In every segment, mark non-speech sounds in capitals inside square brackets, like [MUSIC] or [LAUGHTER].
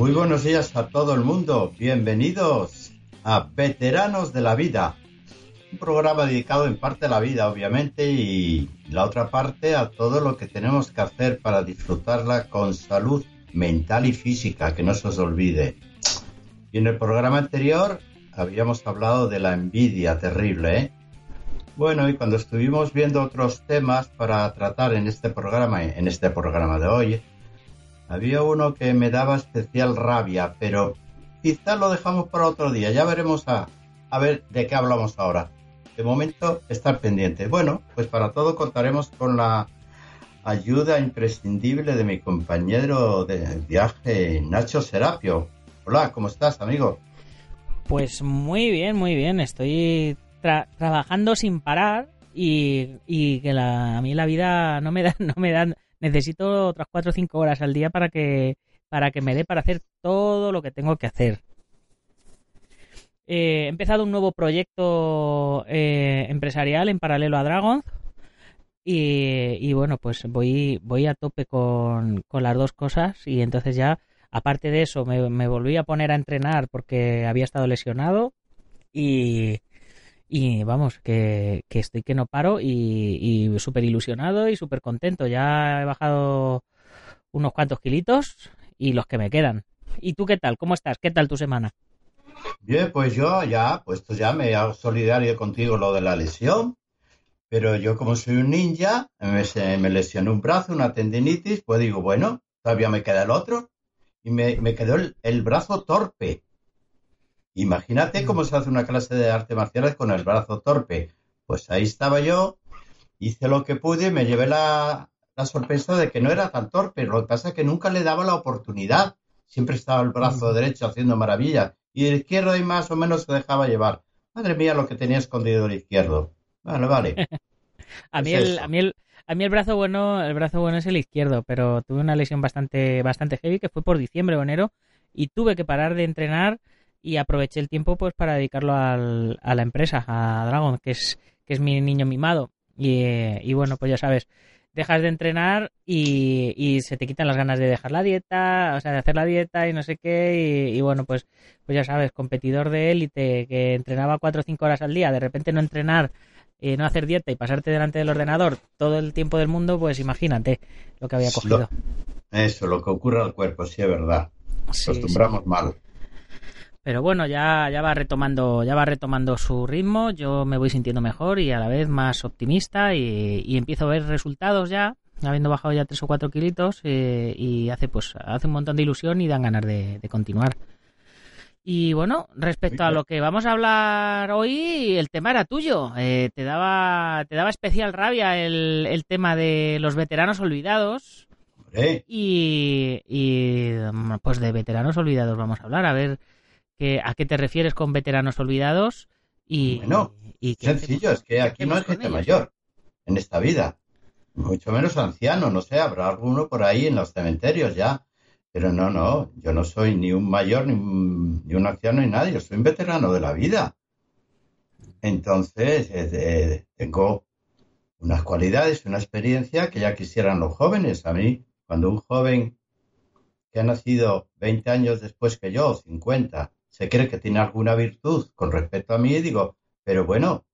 Muy buenos días a todo el mundo. Bienvenidos a Veteranos de la Vida. Un programa dedicado en parte a la vida, obviamente, y la otra parte a todo lo que tenemos que hacer para disfrutarla con salud mental y física, que no se os olvide. Y en el programa anterior habíamos hablado de la envidia terrible, ¿eh? Bueno, y cuando estuvimos viendo otros temas para tratar en este programa, en este programa de hoy, había uno que me daba especial rabia, pero quizás lo dejamos para otro día. Ya veremos a, ver de qué hablamos ahora. De momento, estar pendiente. Bueno, pues para todo contaremos con la ayuda imprescindible de mi compañero de viaje, Nacho Serapio. Hola, ¿cómo estás, amigo? Pues muy bien, muy bien. Estoy trabajando sin parar y, y que la, a mí la vida no me da, [LAUGHS] no me dan necesito otras 4 o 5 horas al día para que, para que me dé para hacer todo lo que tengo que hacer. Eh, he empezado un nuevo proyecto eh, empresarial en paralelo a Dragon. Y, bueno, pues voy, voy a tope con, con, las dos cosas. Y entonces ya, aparte de eso, me, me volví a poner a entrenar porque había estado lesionado. Y, y vamos, que, estoy que no paro y, y súper ilusionado y súper contento. Ya he bajado unos cuantos kilitos y los que me quedan. ¿Y tú qué tal? ¿Cómo estás? ¿Qué tal tu semana? Bien, pues yo ya, pues ya me hago solidario contigo lo de la lesión, pero yo como soy un ninja, me, me lesioné un brazo, una tendinitis, pues digo, bueno, todavía me queda el otro y me, me quedó el brazo torpe. Imagínate mm. cómo se hace una clase de arte marciales con el brazo torpe. Pues ahí estaba yo, hice lo que pude y me llevé la, sorpresa de que no era tan torpe. Lo que pasa es que nunca le daba la oportunidad. Siempre estaba el brazo mm. derecho haciendo maravillas y el izquierdo ahí más o menos se dejaba llevar. Madre mía, lo que tenía escondido el izquierdo. Vale, vale. [LAUGHS] a, mí el, a, mí el, a mí el brazo bueno, el brazo bueno es el izquierdo, pero tuve una lesión bastante, bastante heavy que fue por diciembre o enero y tuve que parar de entrenar y aproveché el tiempo pues para dedicarlo al, a la empresa, a Dragon, que es, que es mi niño mimado. Y, y bueno, pues ya sabes, dejas de entrenar y, y, se te quitan las ganas de dejar la dieta, o sea, de hacer la dieta y no sé qué. Y, bueno, pues, pues ya sabes, competidor de élite que entrenaba cuatro o cinco horas al día, de repente no entrenar, eh, no hacer dieta y pasarte delante del ordenador todo el tiempo del mundo, pues imagínate lo que había cogido. eso, lo que ocurre al cuerpo, sí es verdad. Acostumbramos mal. Pero bueno, ya, ya va retomando, ya va retomando su ritmo, yo me voy sintiendo mejor y a la vez más optimista y, empiezo a ver resultados ya, habiendo bajado ya tres o cuatro kilitos eh, y hace pues hace un montón de ilusión y dan ganas de, continuar. Y bueno, respecto a lo que vamos a hablar hoy, el tema era tuyo. Eh, te daba te daba especial rabia el, el tema de los veteranos olvidados. Y, y pues de veteranos olvidados vamos a hablar. A ver a qué te refieres con veteranos olvidados y, bueno, sencillo, es que aquí no hay gente mayor en esta vida, mucho menos anciano, no sé, habrá alguno por ahí en los cementerios ya, pero no, no, yo no soy ni un mayor, ni un, anciano, ni nadie, yo soy un veterano de la vida. Entonces, eh, eh, tengo unas cualidades, una experiencia que ya quisieran los jóvenes. A mí, cuando un joven que ha nacido 20 años después que yo, 50, se cree que tiene alguna virtud con respecto a mí digo, pero bueno,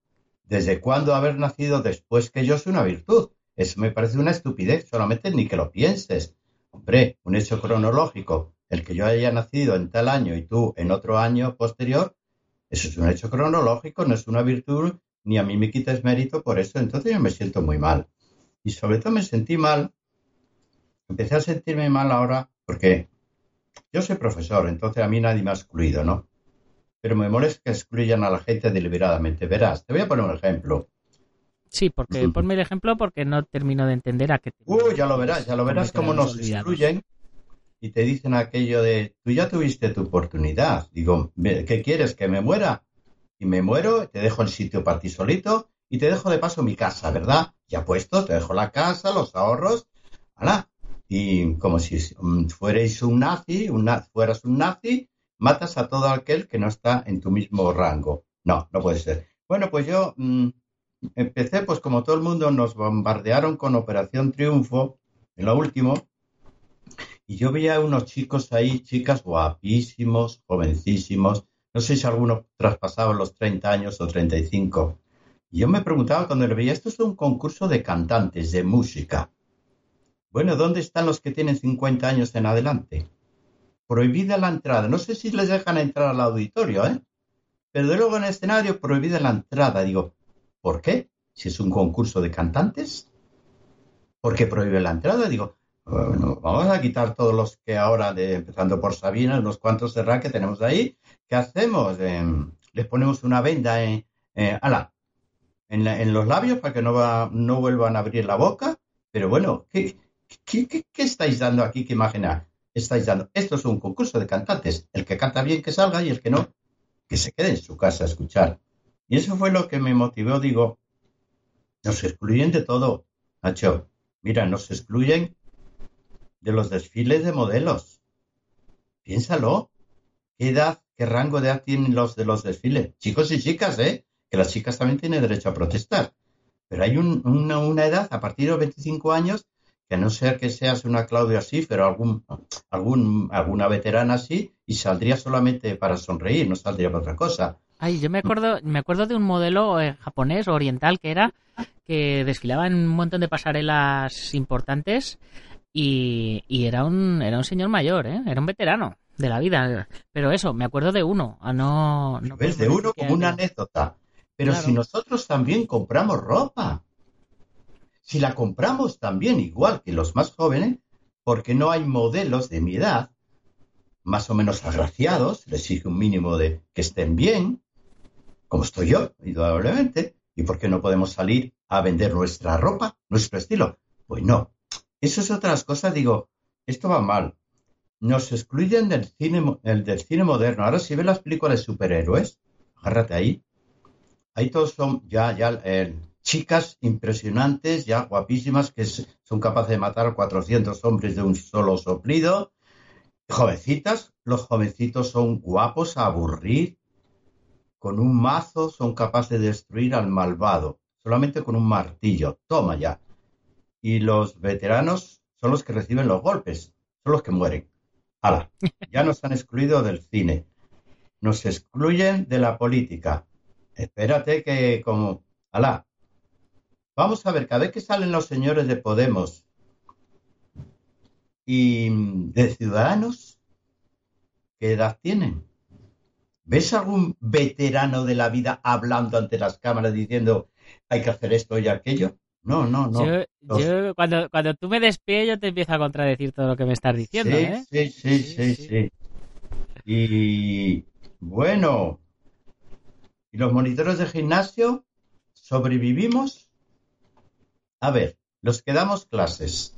¿desde cuándo haber nacido después que yo es una virtud? Eso me parece una estupidez, solamente ni que lo pienses. Hombre, un hecho cronológico, el que yo haya nacido en tal año y tú en otro año posterior, eso es un hecho cronológico, no es una virtud, ni a mí me quites mérito por eso, entonces yo me siento muy mal. Y sobre todo me sentí mal, empecé a sentirme mal ahora porque yo soy profesor, entonces a mí nadie me ha excluido, ¿no? Pero me molesta que excluyan a la gente deliberadamente. Verás, te voy a poner un ejemplo. Sí, porque ponme el ejemplo porque no termino de entender a qué te... Uh, ya lo verás, ya lo verás cómo nos excluyen y te dicen aquello de, tú ya tuviste tu oportunidad. Digo, ¿qué quieres? ¿Que me muera? Y me muero, te dejo el sitio para ti solito y te dejo de paso mi casa, ¿verdad? Ya puesto, te dejo la casa, los ahorros. ¡Hala! Y como si fuerais un nazi, fueras un nazi, matas a todo aquel que no está en tu mismo rango. No, no puede ser. Bueno, pues yo mm, empecé, pues como todo el mundo, nos bombardearon con Operación Triunfo, en lo último, Y yo veía unos chicos ahí, chicas guapísimos, jovencísimos. No sé si alguno traspasaba los 30 años o 35. Y yo me preguntaba cuando lo veía, esto es un concurso de cantantes, de música. Bueno, ¿dónde están los que tienen 50 años en adelante? Prohibida la entrada. No sé si les dejan entrar al auditorio, ¿eh? Pero de luego en el escenario prohibida la entrada. Digo, ¿por qué? Si es un concurso de cantantes. ¿Por qué prohíbe la entrada? Digo, bueno, vamos a quitar todos los que ahora, empezando por Sabina, unos cuantos de que tenemos ahí. ¿Qué hacemos? Em, les ponemos una venda en, eh, en, los labios para que no, va, no vuelvan a abrir la boca. Pero bueno, ¿qué, qué, estáis dando aquí? ¿Qué imagen estáis dando? Esto es un concurso de cantantes. El que canta bien que salga y el que no, que se quede en su casa a escuchar. Y eso fue lo que me motivó. Digo, nos excluyen de todo, Nacho. Mira, nos excluyen de los desfiles de modelos. Piénsalo. ¿Qué edad, qué rango de edad tienen los de los desfiles? Chicos y chicas, ¿eh? Que las chicas también tienen derecho a protestar. Pero hay una, edad, a partir de los 25 años, que a no ser que seas una Claudia así, pero algún, algún, alguna veterana así, y saldría solamente para sonreír, no saldría para otra cosa. Ay, yo me acuerdo, me acuerdo de un modelo eh, japonés oriental que era que desfilaba en un montón de pasarelas importantes y, era, un, era un señor mayor, ¿eh? era un veterano de la vida. Pero eso, me acuerdo de uno. A no, no ¿Ves? De uno como una anécdota. Pero si nosotros también compramos ropa, si la compramos también igual que los más jóvenes, porque no hay modelos de mi edad, más o menos agraciados, les exige un mínimo de que estén bien, como estoy yo, indudablemente, y por qué no podemos salir a vender nuestra ropa, nuestro estilo. Pues no, eso es otras cosas, digo, esto va mal. Nos excluyen del cine, el, del cine moderno. Ahora si ves las películas de superhéroes, agárrate ahí. Ahí todos son ya, ya, eh, chicas impresionantes, ya guapísimas, que son capaces de matar a 400 hombres de un solo soplido. Jovencitas, los jovencitos son guapos a aburrir. Con un mazo son capaces de destruir al malvado, solamente con un martillo. Toma ya y los veteranos son los que reciben los golpes, son los que mueren. ¡Hala! Ya nos han excluido del cine. Nos excluyen de la política. Espérate que como... ¡Hala! Vamos a ver, cada vez que salen los señores de Podemos y de Ciudadanos, ¿qué edad tienen? ¿Ves algún veterano de la vida hablando ante las cámaras diciendo hay que hacer esto y aquello? No, no, no. Yo, cuando, cuando tú me despides, yo te empiezo a contradecir todo lo que me estás diciendo, sí, ¿eh? Sí, sí, sí, sí, Y bueno, ¿y los monitores de gimnasio sobrevivimos? A ver, los que damos clases.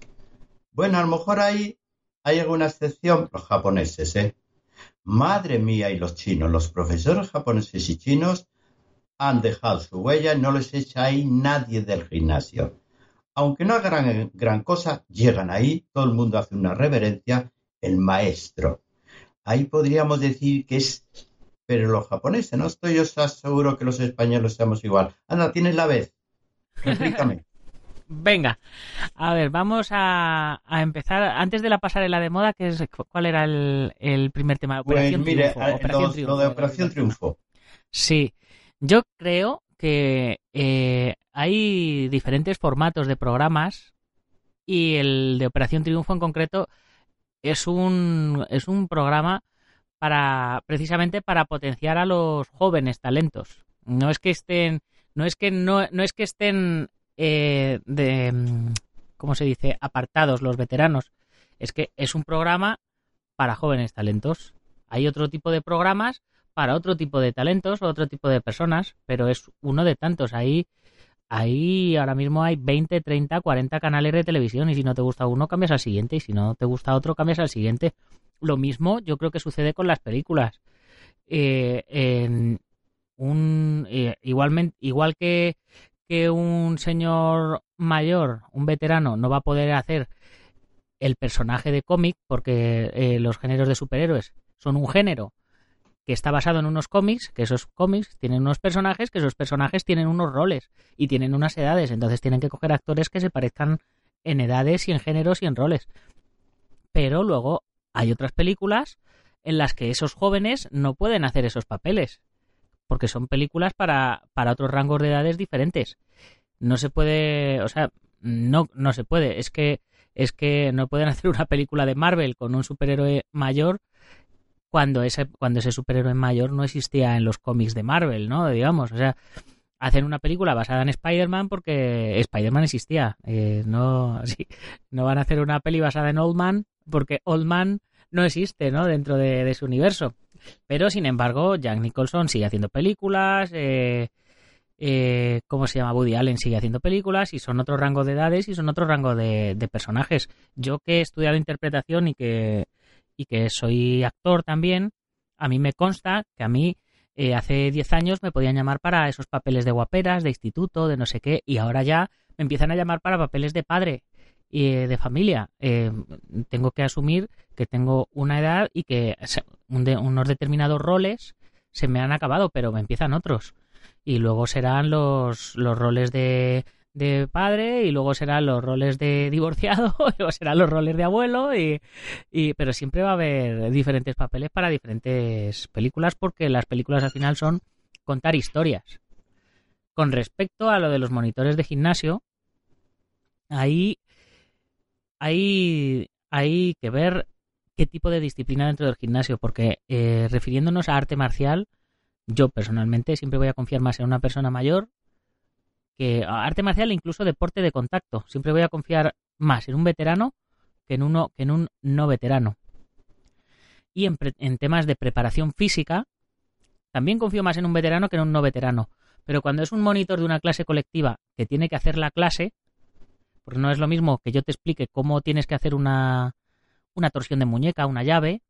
Bueno, a lo mejor hay, hay alguna excepción, los japoneses, ¿eh? Madre mía, y los chinos, los profesores japoneses y chinos han dejado su huella no les echa ahí nadie del gimnasio. Aunque no hagan gran cosa, llegan ahí, todo el mundo hace una reverencia, el maestro. Ahí podríamos decir que es, pero los japoneses, no estoy yo seguro que los españoles seamos igual. Anda, tienes la vez. Explícame. Venga, a ver, vamos a, empezar. Antes de la pasarela de moda, ¿qué es, ¿cuál era el, primer tema? Pues Operación Triunfo. Lo de Operación Triunfo. Sí, yo creo que eh, hay diferentes formatos de programas y el de Operación Triunfo en concreto es un, es un programa para precisamente para potenciar a los jóvenes talentos. No es que estén no es que no, no es que estén eh, de ¿cómo se dice? apartados los veteranos. Es que es un programa para jóvenes talentos. Hay otro tipo de programas para otro tipo de talentos otro tipo de personas, pero es uno de tantos. Ahí, ahí ahora mismo hay 20, 30, 40 canales de televisión y si no te gusta uno cambias al siguiente y si no te gusta otro cambias al siguiente. Lo mismo yo creo que sucede con las películas. Eh, en un, eh, igualmente, igual que, que un señor mayor, un veterano, no va a poder hacer el personaje de cómic porque eh, los géneros de superhéroes son un género que está basado en unos cómics, que esos cómics tienen unos personajes, que esos personajes tienen unos roles y tienen unas edades, entonces tienen que coger actores que se parezcan en edades y en géneros y en roles. Pero luego hay otras películas en las que esos jóvenes no pueden hacer esos papeles, porque son películas para, para otros rangos de edades diferentes. No se puede, o sea, no, no se puede. Es que, es que no pueden hacer una película de Marvel con un superhéroe mayor cuando ese, cuando ese superhéroe mayor no existía en los cómics de Marvel, ¿no? Digamos, o sea, hacen una película basada en Spider-Man porque Spider-Man existía. Eh, no, [LAUGHS] sí, no van a hacer una peli basada en Old Man porque Old Man no existe, ¿no? Dentro de, de su universo. Pero, sin embargo, Jack Nicholson sigue haciendo películas, eh, eh, ¿cómo se llama? Woody Allen sigue haciendo películas y son otro rango de edades y son otro rango de, personajes. Yo que he estudiado interpretación y que, y que soy actor también, a mí me consta que a mí eh, hace 10 años me podían llamar para esos papeles de guaperas, de instituto, de no sé qué, y ahora ya me empiezan a llamar para papeles de padre y de familia. Eh, tengo que asumir que tengo una edad y que unos determinados roles se me han acabado, pero me empiezan otros y luego serán los, los roles de, de padre y luego serán los roles de divorciado [LAUGHS] y luego serán los roles de abuelo y, y, pero siempre va a haber diferentes papeles para diferentes películas porque las películas al final son contar historias con respecto a lo de los monitores de gimnasio ahí hay, hay que ver qué tipo de disciplina dentro del gimnasio porque eh, refiriéndonos a arte marcial yo personalmente siempre voy a confiar más en una persona mayor que arte marcial e incluso deporte de contacto. Siempre voy a confiar más en un veterano que en uno que en un no veterano. Y en, en temas de preparación física, también confío más en un veterano que en un no veterano. Pero cuando es un monitor de una clase colectiva que tiene que hacer la clase, porque no es lo mismo que yo te explique cómo tienes que hacer una, una torsión de muñeca, una llave,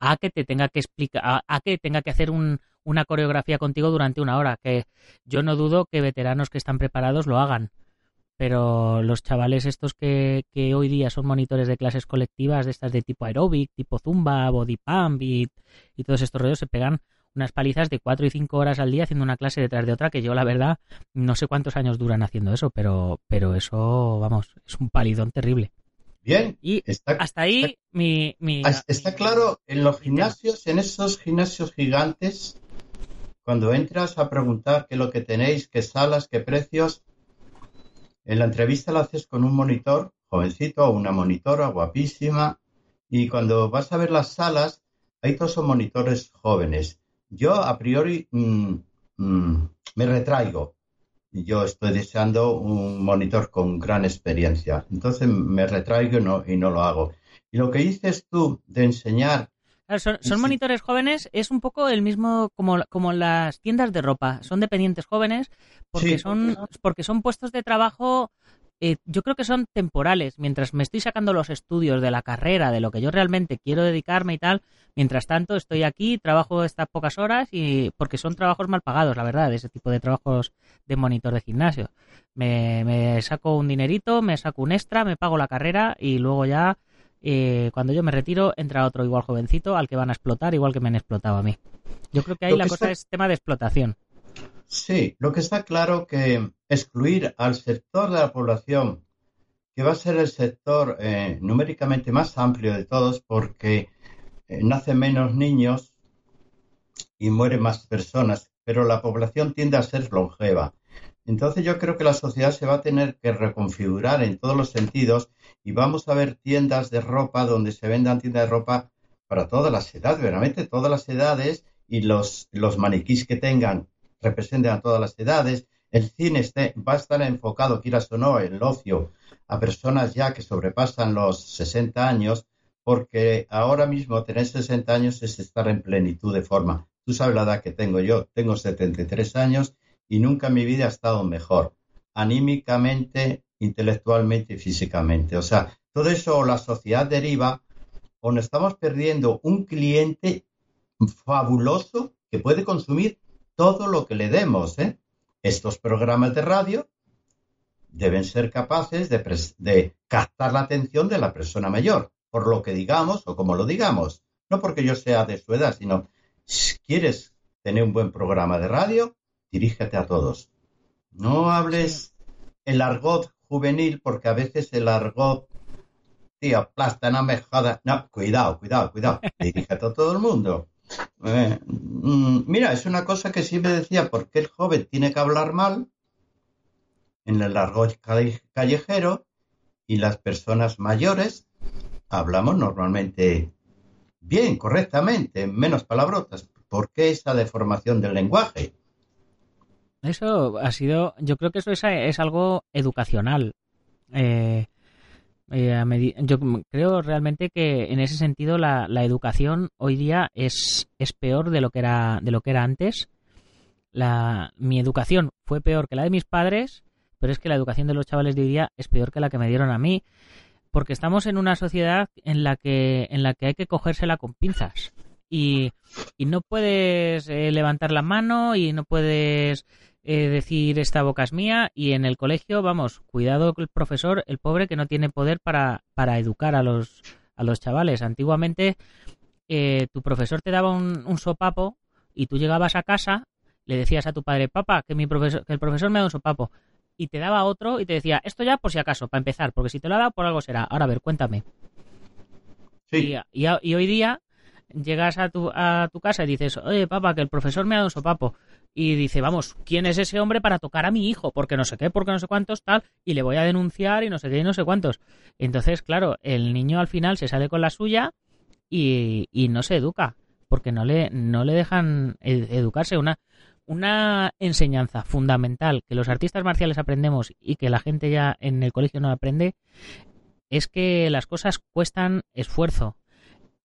a que te tenga que explicar, a que tenga que hacer un, una coreografía contigo durante una hora, que yo no dudo que veteranos que están preparados lo hagan, pero los chavales estos que, que hoy día son monitores de clases colectivas, de estas de tipo aeróbic, tipo zumba, body pump y, y todos estos rollos, se pegan unas palizas de cuatro y cinco horas al día haciendo una clase detrás de otra, que yo la verdad no sé cuántos años duran haciendo eso, pero, pero eso, vamos, es un palidón terrible. Bien, y hasta ahí mi, mi, Está claro, en los gimnasios, en esos gimnasios gigantes, cuando entras a preguntar qué es lo que tenéis, qué salas, qué precios, en la entrevista la haces con un monitor jovencito o una monitora guapísima y cuando vas a ver las salas, hay todos son monitores jóvenes. Yo a priori mm, mm, me retraigo. Yo estoy deseando un monitor con gran experiencia. Entonces me retraigo y no, y no lo hago. Y lo que dices tú de enseñar son, monitores jóvenes, es un poco el mismo como, como las tiendas de ropa. Son dependientes jóvenes porque, son, porque son puestos de trabajo, eh, yo creo que son temporales. Mientras me estoy sacando los estudios de la carrera, de lo que yo realmente quiero dedicarme y tal, mientras tanto estoy aquí, trabajo estas pocas horas y porque son trabajos mal pagados, la verdad, ese tipo de trabajos de monitor de gimnasio. Me, me saco un dinerito, me saco un extra, me pago la carrera y luego ya eh, cuando yo me retiro, entra otro igual jovencito al que van a explotar, igual que me han explotado a mí. Yo creo que ahí la cosa es tema de explotación. Sí, lo que está claro que excluir al sector de la población, que va a ser el sector eh, numéricamente más amplio de todos, porque eh, nacen menos niños y mueren más personas, pero la población tiende a ser longeva. Entonces yo creo que la sociedad se va a tener que reconfigurar en todos los sentidos y vamos a ver tiendas de ropa donde se vendan tiendas de ropa para todas las edades, verdaderamente todas las edades y los, los maniquís que tengan representen a todas las edades. El cine este, va a estar enfocado, quieras o no, el ocio a personas ya que sobrepasan los 60 años, porque ahora mismo tener 60 años es estar en plenitud de forma. Tú sabes la edad que tengo yo, tengo 73 años y nunca en mi vida he estado mejor, anímicamente, intelectualmente y físicamente. O sea, todo eso la sociedad deriva o nos estamos perdiendo un cliente fabuloso que puede consumir todo lo que le demos. ¿eh? Estos programas de radio deben ser capaces de, de, captar la atención de la persona mayor, por lo que digamos o como lo digamos. No porque yo sea de su edad, sino si quieres tener un buen programa de radio, dirígete a todos. No hables el argot juvenil porque a veces el argot tío, plasta, no me jodas. No, cuidado, cuidado, cuidado. [LAUGHS] Dirígete a todo el mundo. Eh, mm, mira, es una cosa que siempre decía, ¿por qué el joven tiene que hablar mal en el largo callejero y las personas mayores hablamos normalmente bien, correctamente, menos palabrotas? ¿Por qué esa deformación del lenguaje? Eso ha sido, yo creo que eso es, algo educacional. Eh, eh, yo creo realmente que en ese sentido la, educación hoy día es, es peor de lo que era de lo que era antes. La, mi educación fue peor que la de mis padres, pero es que la educación de los chavales de hoy día es peor que la que me dieron a mí, porque estamos en una sociedad en la que en la que hay que cogérsela con pinzas y, y no puedes eh, levantar la mano y no puedes eh, decir esta boca es mía y en el colegio, vamos, cuidado con el profesor, el pobre que no tiene poder para, para educar a los, a los chavales. Antiguamente eh, tu profesor te daba un, sopapo y tú llegabas a casa, le decías a tu padre, papá, que, mi profesor, que el profesor me ha dado un sopapo. Y te daba otro y te decía, esto ya por si acaso, para empezar, porque si te lo ha dado por algo será. Ahora a ver, cuéntame. Sí. Y, y, hoy día llegas a tu, a tu casa y dices, oye, papá, que el profesor me ha dado un sopapo y dice, vamos, ¿quién es ese hombre para tocar a mi hijo? Porque no sé qué, porque no sé cuántos, tal, y le voy a denunciar y no sé qué y no sé cuántos. Entonces, claro, el niño al final se sale con la suya y, y no se educa, porque no le, no le dejan educarse. Una, una enseñanza fundamental que los artistas marciales aprendemos y que la gente ya en el colegio no aprende es que las cosas cuestan esfuerzo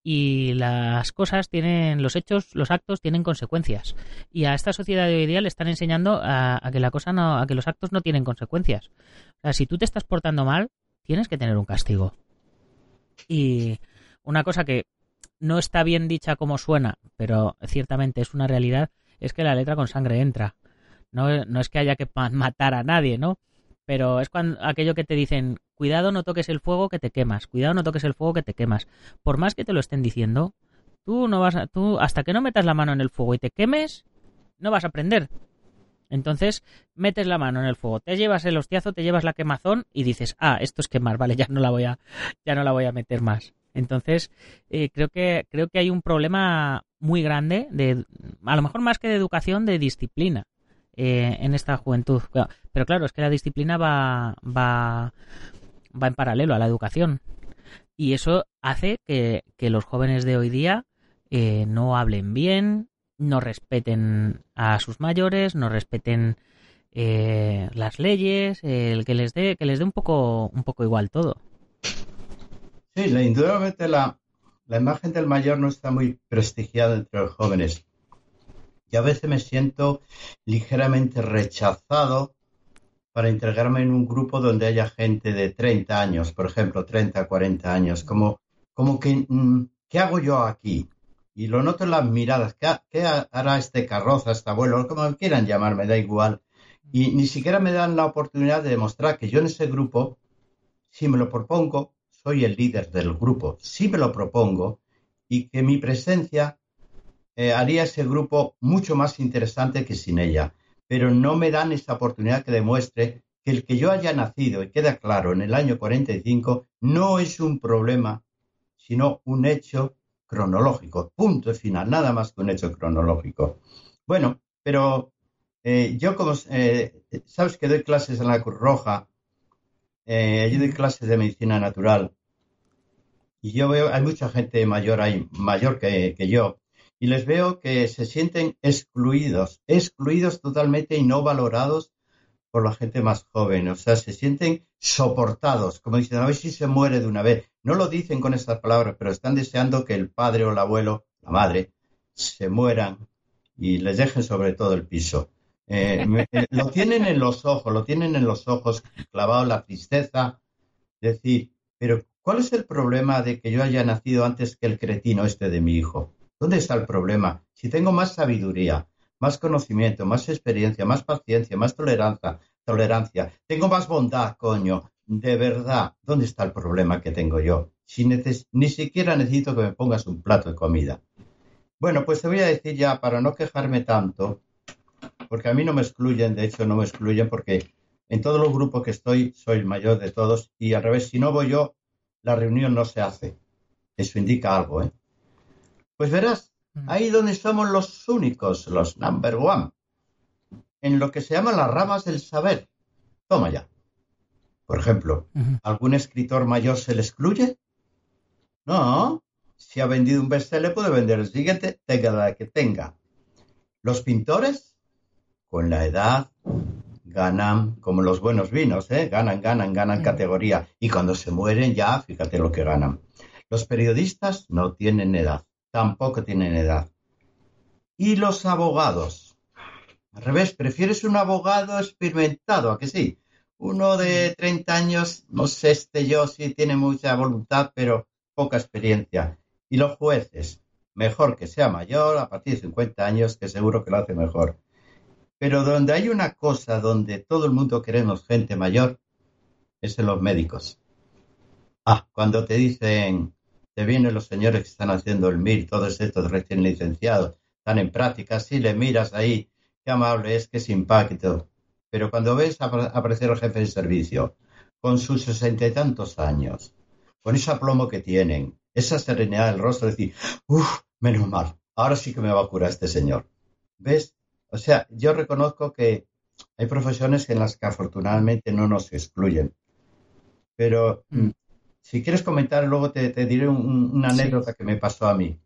y las cosas tienen, los hechos, los actos tienen consecuencias. Y a esta sociedad de hoy día le están enseñando a, que la cosa no, a que los actos no tienen consecuencias. O sea, si tú te estás portando mal, tienes que tener un castigo. Y una cosa que no está bien dicha como suena, pero ciertamente es una realidad, es que la letra con sangre entra. No, no es que haya que matar a nadie, ¿no? Pero es cuando aquello que te dicen, cuidado no toques el fuego que te quemas, cuidado no toques el fuego que te quemas. Por más que te lo estén diciendo, tú no vas a, tú hasta que no metas la mano en el fuego y te quemes, no vas a aprender. Entonces, metes la mano en el fuego, te llevas el hostiazo, te llevas la quemazón y dices, ah, esto es quemar, vale, ya no la voy a, ya no la voy a meter más. Entonces, eh, creo que, creo que hay un problema muy grande de, a lo mejor más que de educación, de disciplina. Eh, en esta juventud. Pero claro, es que la disciplina va, va, va en paralelo a la educación. Y eso hace que, los jóvenes de hoy día eh, no hablen bien, no respeten a sus mayores, no respeten eh, las leyes, el que les dé que les dé un poco un poco igual todo. Sí, indudablemente la, la imagen del mayor no está muy prestigiada entre los jóvenes y a veces me siento ligeramente rechazado para integrarme en un grupo donde haya gente de 30 años, por ejemplo, 30, 40 años, como, como que, mm, ¿qué hago yo aquí? Y lo noto en las miradas, ¿qué, hará este carroza, este abuelo, como quieran llamarme, da igual. Y ni siquiera me dan la oportunidad de demostrar que yo en ese grupo, si me lo propongo, soy el líder del grupo, si me lo propongo, y que mi presencia eh, haría ese grupo mucho más interesante que sin ella. Pero no me dan esa oportunidad que demuestre que el que yo haya nacido, y queda claro, en el año 45, no es un problema, sino un hecho cronológico. Punto final, nada más que un hecho cronológico. Bueno, pero eh, yo como, eh, sabes que doy clases en la Cruz Roja, yo doy clases de medicina natural, y yo veo, hay mucha gente mayor ahí, mayor que yo, y les veo que se sienten excluidos, excluidos totalmente y no valorados por la gente más joven. O sea, se sienten soportados, como dicen, a ver si se muere de una vez. No lo dicen con estas palabras, pero están deseando que el padre o el abuelo, la madre, se mueran y les dejen sobre todo el piso. Eh, [LAUGHS] lo tienen en los ojos, lo tienen en los ojos clavado la tristeza. Decir, pero ¿cuál es el problema de que yo haya nacido antes que el cretino este de mi hijo? ¿Dónde está el problema? Si tengo más sabiduría, más conocimiento, más experiencia, más paciencia, más tolerancia, tolerancia, tengo más bondad, coño, de verdad, ¿dónde está el problema que tengo yo? Si ni siquiera necesito que me pongas un plato de comida. Bueno, pues te voy a decir ya, para no quejarme tanto, porque a mí no me excluyen, de hecho no me excluyen porque en todos los grupos que estoy soy el mayor de todos y al revés, si no voy yo, la reunión no se hace. Eso indica algo, ¿eh? Pues verás, mm. ahí donde somos los únicos, los number one, en lo que se llama las ramas del saber. Toma ya. Por ejemplo, ¿algún escritor mayor se le excluye? No. Si ha vendido un bestseller, puede vender el siguiente, tenga la que tenga. Los pintores, con la edad, ganan como los buenos vinos, ¿eh? ganan, ganan, ganan categoría. Y cuando se mueren ya, fíjate lo que ganan. Los periodistas no tienen edad, tampoco tienen edad. Y los abogados. Al revés, prefieres un abogado experimentado, ¿a que sí? Uno de 30 años, no sé este yo si tiene mucha voluntad, pero poca experiencia. Y los jueces, mejor que sea mayor, a partir de 50 años, que seguro que lo hace mejor. Pero donde hay una cosa donde todo el mundo queremos gente mayor, es en los médicos. Ah, cuando te dicen, te vienen los señores que están haciendo el MIR, todos estos recién licenciados, están en práctica, si le miras ahí, qué amable es, qué simpático. Pero cuando ves aparecer el jefe de servicio, con sus sesenta y tantos años, con ese aplomo que tienen, esa serenidad del rostro, decir, uff, menos mal, ahora sí que me va a curar este señor. ¿Ves? O sea, yo reconozco que hay profesiones en las que afortunadamente no nos excluyen. Pero mm. Si quieres comentar, luego te, diré una anécdota que me pasó a mí.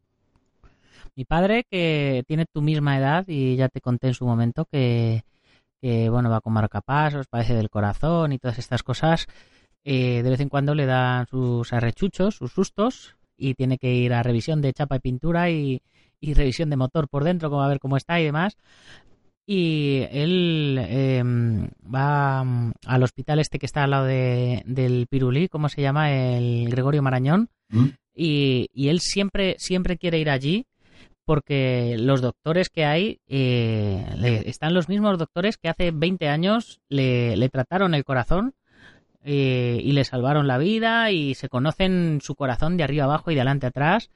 Mi padre, que tiene tu misma edad, y ya te conté en su momento que, bueno, va con marcapasos, padece del corazón y todas estas cosas, eh, de vez en cuando le dan sus arrechuchos, sus sustos, y tiene que ir a revisión de chapa y pintura y, y revisión de motor por dentro, como a ver cómo está y demás. Y él em, va al hospital este que está al lado de, del Pirulí, ¿cómo se llama? El Gregorio Marañón. ¿Mm? Y, y, él siempre, siempre quiere ir allí porque los doctores que hay eh, están los mismos doctores que hace 20 años le, le trataron el corazón eh, y le salvaron la vida y se conocen su corazón de arriba abajo y de adelante atrás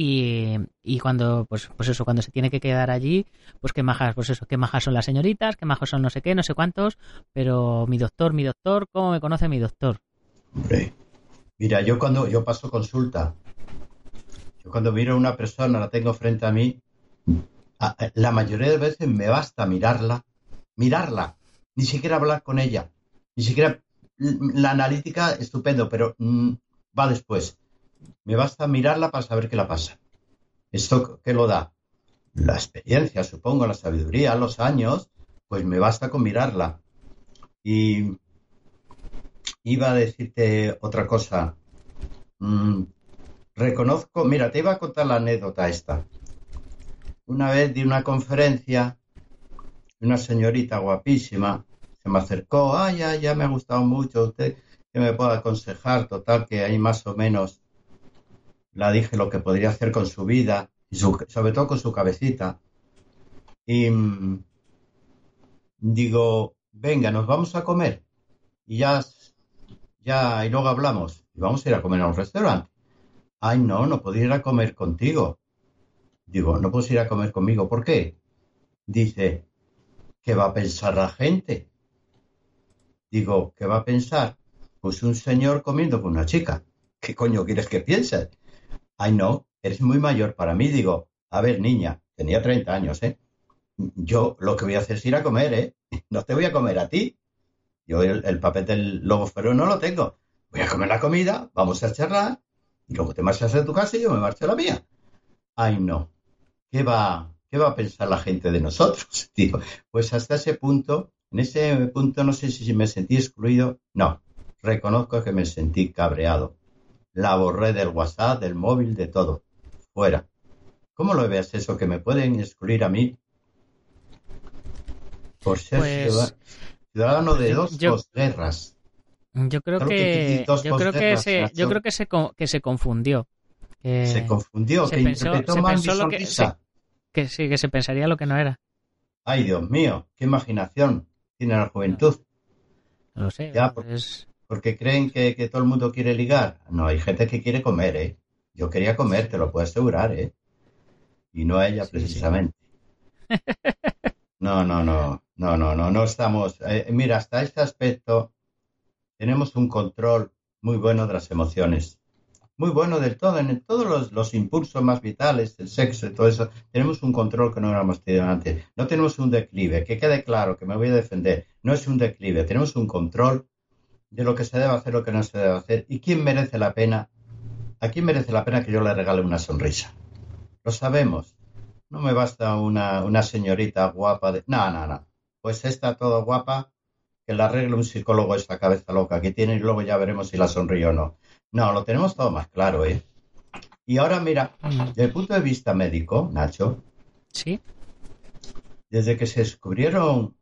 y, cuando, pues, pues eso, cuando se tiene que quedar allí, pues qué majas, pues eso, qué majas son las señoritas, qué majos son no sé qué, no sé cuántos, pero mi doctor, mi doctor, ¿cómo me conoce mi doctor? Hombre, mira, yo cuando yo paso consulta, yo cuando miro a una persona, la tengo frente a mí, la mayoría de veces me basta mirarla, mirarla, ni siquiera hablar con ella, ni siquiera la analítica, estupendo, pero mm, va después. Me basta mirarla para saber qué la pasa. ¿Esto qué lo da? La experiencia, supongo, la sabiduría, los años, pues me basta con mirarla. Y iba a decirte otra cosa. Mm, reconozco, mira, te iba a contar la anécdota esta. Una vez di una conferencia, una señorita guapísima se me acercó, ah, ya, ya me ha gustado mucho, usted que me puede aconsejar, total, que hay más o menos la dije lo que podría hacer con su vida y sobre todo con su cabecita. Y mm, digo, venga, nos vamos a comer. Y ya, ya, y luego hablamos. Y vamos a ir a comer a un restaurante. Ay, no, no puedo ir a comer contigo. Digo, no puedes ir a comer conmigo. ¿Por qué? Dice, ¿qué va a pensar la gente? Digo, ¿qué va a pensar? Pues un señor comiendo con una chica. ¿Qué coño quieres que piense? Ay no, eres muy mayor para mí. Digo, a ver, niña, tenía 30 años, ¿eh? Yo lo que voy a hacer es ir a comer, ¿eh? [LAUGHS] No te voy a comer a ti. Yo el, papel del lobo feroz no lo tengo. Voy a comer la comida, vamos a charlar, y luego te marchas a tu casa y yo me marcho a la mía. Ay, no. ¿Qué va, qué va a pensar la gente de nosotros? [LAUGHS] Digo, pues hasta ese punto, en ese punto no sé si me sentí excluido. No, reconozco que me sentí cabreado la borré del WhatsApp, del móvil, de todo. Fuera. ¿Cómo lo ves eso? Que me pueden excluir a mí por ser pues, ciudadano de dos posguerras. Yo creo que, yo creo que se, yo creo que se, que se confundió. se confundió, que pensó, lo que, que sí, que se pensaría lo que no era. Ay, Dios mío, qué imaginación tiene la juventud. No lo sé. Ya, porque creen que, todo el mundo quiere ligar. No, hay gente que quiere comer, ¿eh? Yo quería comer, te lo puedo asegurar, ¿eh? Y no ella precisamente. [LAUGHS] No, no, no, no, no, no, no estamos. Eh, mira, hasta este aspecto tenemos un control muy bueno de las emociones. Muy bueno del todo, en todos los, impulsos más vitales, el sexo y todo eso, tenemos un control que no habíamos tenido antes. No tenemos un declive, que quede claro, que me voy a defender. No es un declive, tenemos un control de lo que se debe hacer, lo que no se debe hacer. ¿Y quién merece la pena? ¿A quién merece la pena que yo le regale una sonrisa? Lo sabemos. No me basta una, una señorita guapa de... No, no, no. Pues está todo guapa, que la arregle un psicólogo esta cabeza loca que tiene y luego ya veremos si la sonríe o no. No, lo tenemos todo más claro, ¿eh? Y ahora mira, desde el punto de vista médico, Nacho. Sí. Desde que se descubrieron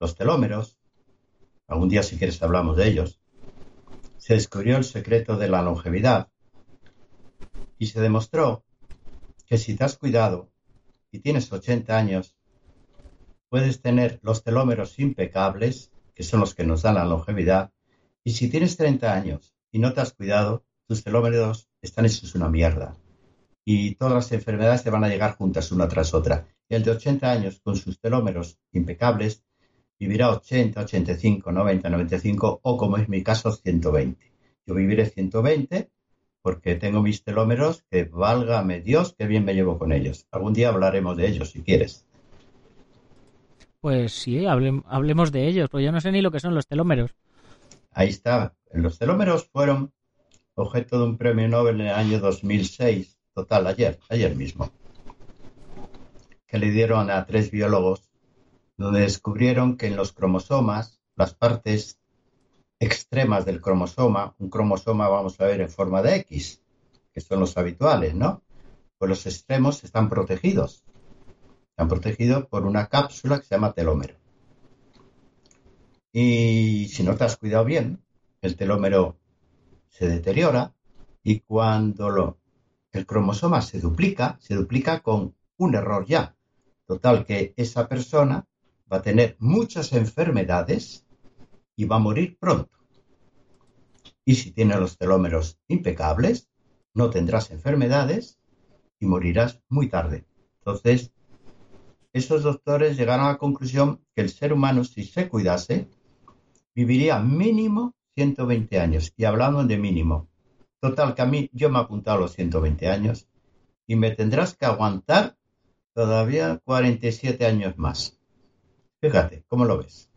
los telómeros, algún día si quieres hablamos de ellos, se descubrió el secreto de la longevidad y se demostró que si te has cuidado y tienes 80 años, puedes tener los telómeros impecables, que son los que nos dan la longevidad, y si tienes 30 años y no te has cuidado, tus telómeros están hechos una mierda. Y todas las enfermedades te van a llegar juntas una tras otra. El de 80 años, con sus telómeros impecables, vivirá 80, 85, 90, 95 o, como es mi caso, 120. Yo viviré 120 porque tengo mis telómeros que válgame Dios, que bien me llevo con ellos. Algún día hablaremos de ellos si quieres. Pues sí, hablemos de ellos, porque yo no sé ni lo que son los telómeros. Ahí está. Los telómeros fueron objeto de un premio Nobel en el año 2006, total, ayer, ayer mismo, que le dieron a tres biólogos, donde descubrieron que en los cromosomas, las partes extremas del cromosoma, un cromosoma vamos a ver en forma de X, que son los habituales, ¿no? Pues los extremos están protegidos. Están protegidos por una cápsula que se llama telómero. Y si no te has cuidado bien, el telómero se deteriora y cuando lo, el cromosoma se duplica, se duplica con un error ya. Total que esa persona va a tener muchas enfermedades y va a morir pronto. Y si tiene los telómeros impecables, no tendrás enfermedades y morirás muy tarde. Entonces, esos doctores llegaron a la conclusión que el ser humano, si se cuidase, viviría mínimo 120 años. Y hablando de mínimo. Total, que a mí yo me he apuntado a los 120 años y me tendrás que aguantar todavía 47 años más. Fíjate, ¿cómo lo ves?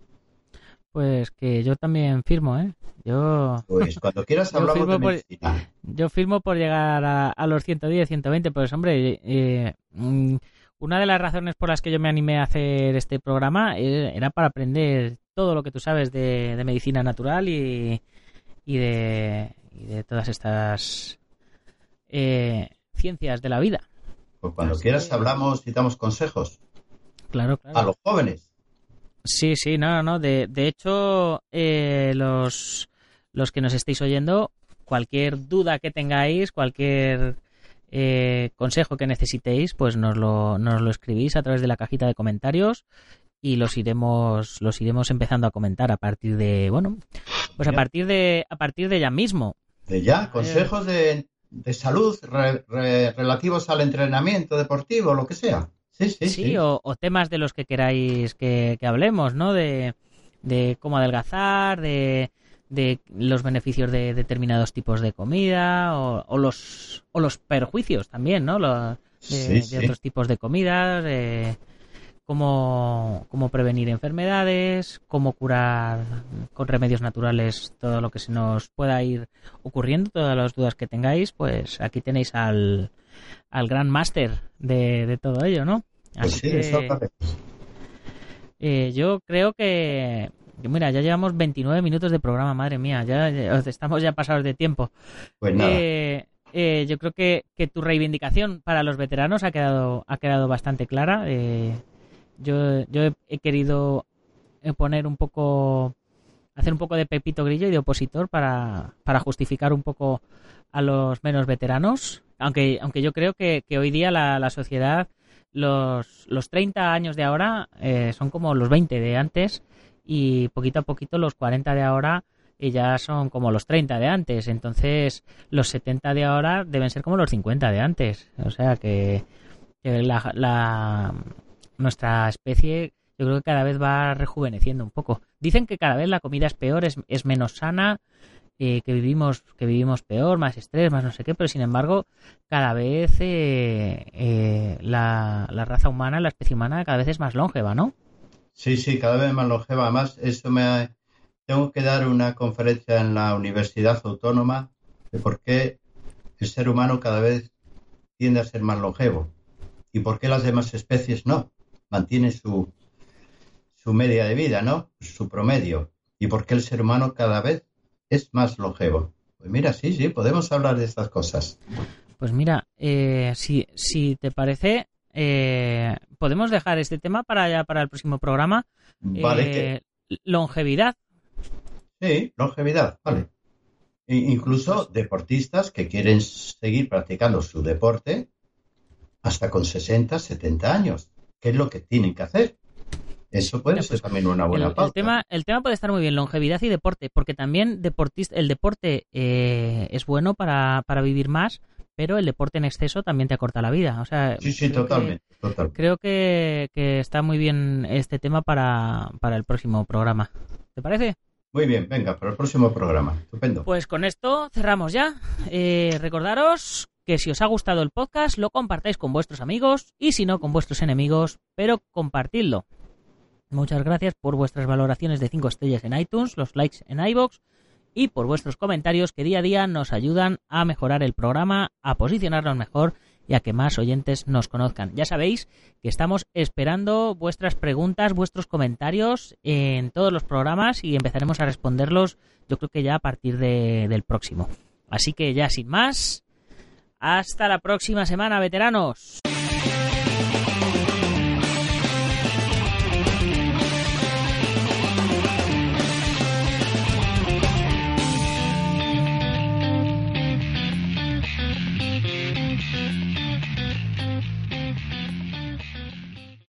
Pues que yo también firmo, ¿eh? Yo... Pues cuando [LAUGHS] quieras hablamos de medicina. yo firmo por llegar a, los 110, 120, pues hombre, eh, mm, una de las razones por las que yo me animé a hacer este programa eh, era para aprender todo lo que tú sabes de, medicina natural y, y, de, de todas estas eh, ciencias de la vida. Pues cuando quieras hablamos y damos consejos. Claro, claro. A los jóvenes. Sí, sí, no, no. De, de hecho, eh, los, los que nos estéis oyendo, cualquier duda que tengáis, cualquier eh, consejo que necesitéis, pues nos lo, nos lo escribís a través de la cajita de comentarios y los iremos los iremos empezando a comentar a partir de bueno pues a partir de a partir de ya mismo de ya consejos de, de salud relativos al entrenamiento deportivo lo que sea sí sí sí, O, temas de los que queráis que, hablemos no de, de cómo adelgazar de de los beneficios de determinados tipos de comida o, los o los perjuicios también no de, de otros tipos de comidas de cómo, cómo prevenir enfermedades, cómo curar con remedios naturales todo lo que se nos pueda ir ocurriendo, todas las dudas que tengáis, pues aquí tenéis al, al gran máster de, todo ello, ¿no? Pues sí, eh, yo creo que mira, ya llevamos 29 minutos de programa, madre mía, ya, estamos ya pasados de tiempo. Pues nada. Eh, eh, yo creo que, que, tu reivindicación para los veteranos ha quedado, ha quedado bastante clara. Eh, yo, yo he, querido poner un poco, hacer un poco de Pepito Grillo y de opositor para, para justificar un poco a los menos veteranos, aunque, aunque yo creo que, que hoy día la, la, sociedad, los, los 30 años de ahora eh, son como los 20 de antes y poquito a poquito los 40 de ahora eh, ya son como los 30 de antes, entonces los 70 de ahora deben ser como los 50 de antes, o sea que, que la, la nuestra especie yo creo que cada vez va rejuveneciendo un poco. Dicen que cada vez la comida es peor, es, menos sana que vivimos que vivimos peor, más estrés, más no sé qué, pero sin embargo cada vez eh, eh, la, la, raza humana, la especie humana cada vez es más longeva, ¿no? Sí, sí, cada vez más longeva. Además, eso me tengo que dar una conferencia en la Universidad Autónoma de por qué el ser humano cada vez tiende a ser más longevo y por qué las demás especies no mantienen su su media de vida, ¿no? Su promedio. ¿Y por qué el ser humano cada vez es más longevo? Pues mira, sí, sí, podemos hablar de estas cosas. Pues mira, eh, si, si te parece, eh, podemos dejar este tema para ya para el próximo programa. Vale. Eh, longevidad. Sí, longevidad, vale. E incluso deportistas que quieren seguir practicando su deporte hasta con 60, 70 años. ¿Qué es lo que tienen que hacer? Eso puede ser pues, también una buena el, El tema, el tema puede estar muy bien, longevidad y deporte, porque también deportista, el deporte eh, es bueno para, para vivir más, pero el deporte en exceso también te acorta la vida. O sea, sí, sí, totalmente, Creo que, que, está muy bien este tema para, para el próximo programa. ¿Te parece? Muy bien, venga, para el próximo programa. Estupendo. Pues con esto cerramos ya. Eh, recordaros que si os ha gustado el podcast, lo compartáis con vuestros amigos y si no, con vuestros enemigos, pero compartidlo. Muchas gracias por vuestras valoraciones de 5 estrellas en iTunes, los likes en iBox y por vuestros comentarios que día a día nos ayudan a mejorar el programa, a posicionarnos mejor y a que más oyentes nos conozcan. Ya sabéis que estamos esperando vuestras preguntas, vuestros comentarios en todos los programas y empezaremos a responderlos yo creo que ya a partir del próximo. Así que ya sin más, hasta la próxima semana, veteranos.